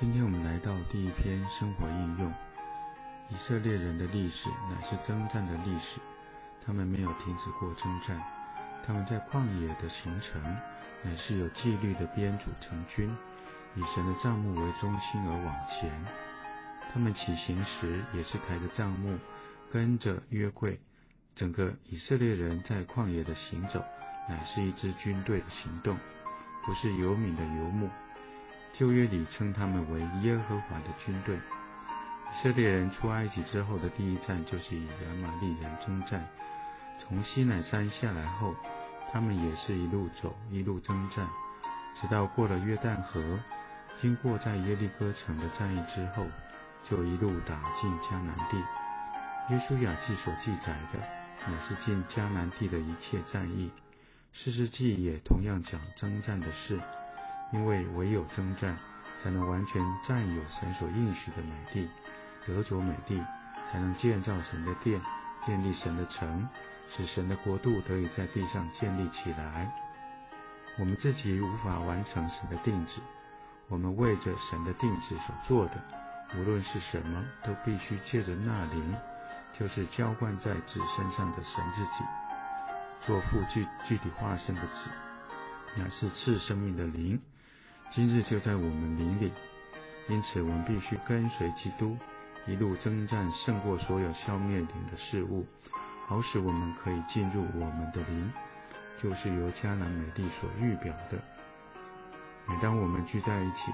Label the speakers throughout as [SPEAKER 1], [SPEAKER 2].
[SPEAKER 1] 今天我们来到第一篇生活应用。以色列人的历史乃是征战的历史，他们没有停止过征战。他们在旷野的行程乃是有纪律的编组成军，以神的帐幕为中心而往前。他们起行时也是抬着帐幕，跟着约柜。整个以色列人在旷野的行走，乃是一支军队的行动，不是游民的游牧。旧约里称他们为耶和华的军队。以色列人出埃及之后的第一站就是与亚玛利人征战。从西乃山下来后，他们也是一路走，一路征战，直到过了约旦河，经过在耶利哥城的战役之后，就一路打进迦南地。约书亚记所记载的，乃是进迦南地的一切战役。士师记也同样讲征战的事。因为唯有征战，才能完全占有神所应许的美地，得着美地，才能建造神的殿，建立神的城，使神的国度得以在地上建立起来。我们自己无法完成神的定旨，我们为着神的定旨所做的，无论是什么，都必须借着那灵，就是浇灌在子身上的神自己，做副具具体化身的子，乃是赐生命的灵。今日就在我们灵里，因此我们必须跟随基督，一路征战，胜过所有消灭灵的事物，好使我们可以进入我们的灵，就是由迦南美地所预表的。每当我们聚在一起，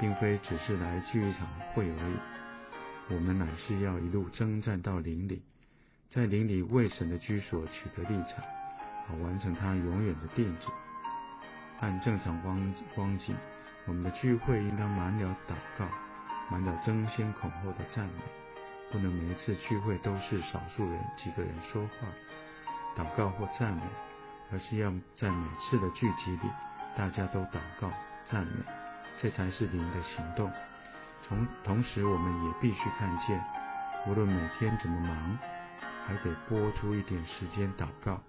[SPEAKER 1] 并非只是来聚一场会而已，我们乃是要一路征战到灵里，在灵里为神的居所取得立场，好完成他永远的定旨。按正常光光景。我们的聚会应当满了祷告，满了争先恐后的赞美，不能每一次聚会都是少数人几个人说话、祷告或赞美，而是要在每次的聚集里，大家都祷告、赞美，这才是灵的行动。从同时，我们也必须看见，无论每天怎么忙，还得拨出一点时间祷告。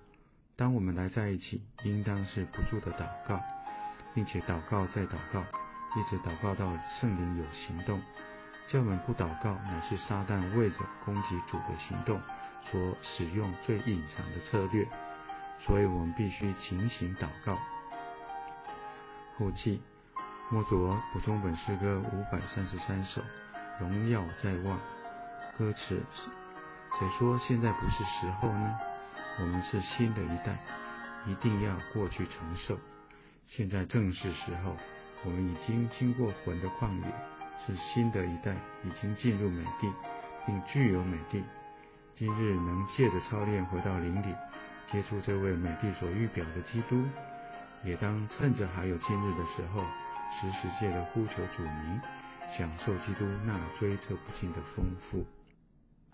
[SPEAKER 1] 当我们来在一起，应当是不住的祷告。并且祷告再祷告，一直祷告到圣灵有行动。叫我们不祷告，乃是撒旦为着攻击主的行动所使用最隐藏的策略。所以我们必须勤行祷告。后记：摩卓补充本诗歌五百三十三首，荣耀在望。歌词：谁说现在不是时候呢？我们是新的一代，一定要过去承受。现在正是时候，我们已经经过魂的旷野，是新的一代，已经进入美地，并具有美地。今日能借着操练回到灵里，接触这位美地所预表的基督，也当趁着还有今日的时候，时时借着呼求主名，享受基督那追测不尽的丰富。